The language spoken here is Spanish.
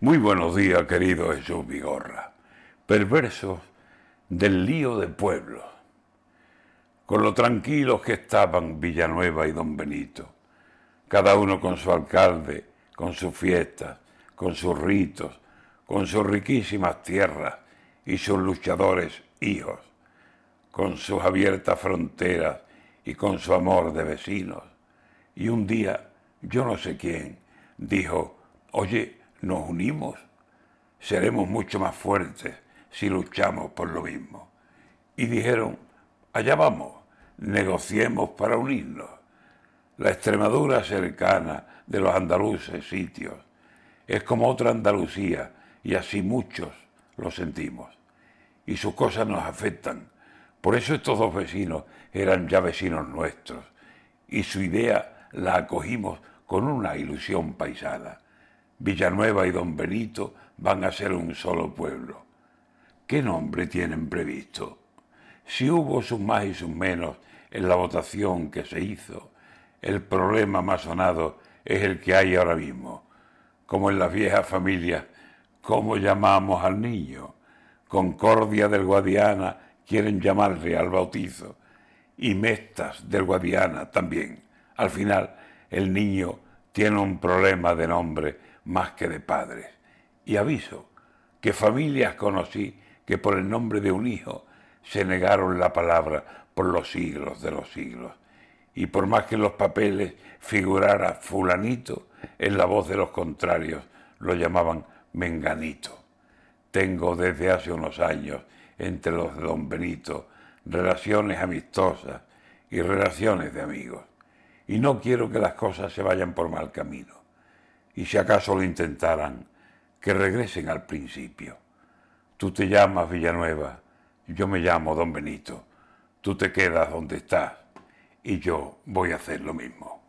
Muy buenos días, querido Jesús Vigorra. Perversos del lío de pueblos. Con lo tranquilos que estaban Villanueva y Don Benito, cada uno con su alcalde, con sus fiestas, con sus ritos, con sus riquísimas tierras y sus luchadores hijos, con sus abiertas fronteras y con su amor de vecinos. Y un día, yo no sé quién, dijo, oye, nos unimos, seremos mucho más fuertes si luchamos por lo mismo. Y dijeron, allá vamos, negociemos para unirnos. La Extremadura cercana de los andaluces sitios es como otra Andalucía y así muchos lo sentimos. Y sus cosas nos afectan. Por eso estos dos vecinos eran ya vecinos nuestros y su idea la acogimos con una ilusión paisana Villanueva y Don Benito van a ser un solo pueblo. ¿Qué nombre tienen previsto? Si hubo sus más y sus menos en la votación que se hizo, el problema más sonado es el que hay ahora mismo. Como en las viejas familias, ¿cómo llamamos al niño? Concordia del Guadiana quieren llamarle al bautizo y Mestas del Guadiana también. Al final, el niño tiene un problema de nombre más que de padres. Y aviso que familias conocí que por el nombre de un hijo se negaron la palabra por los siglos de los siglos. Y por más que en los papeles figurara fulanito, en la voz de los contrarios lo llamaban menganito. Tengo desde hace unos años entre los de don Benito relaciones amistosas y relaciones de amigos. Y no quiero que las cosas se vayan por mal camino y si acaso lo intentaran, que regresen al principio. Tú te llamas Villanueva, yo me llamo Don Benito, tú te quedas donde estás y yo voy a hacer lo mismo.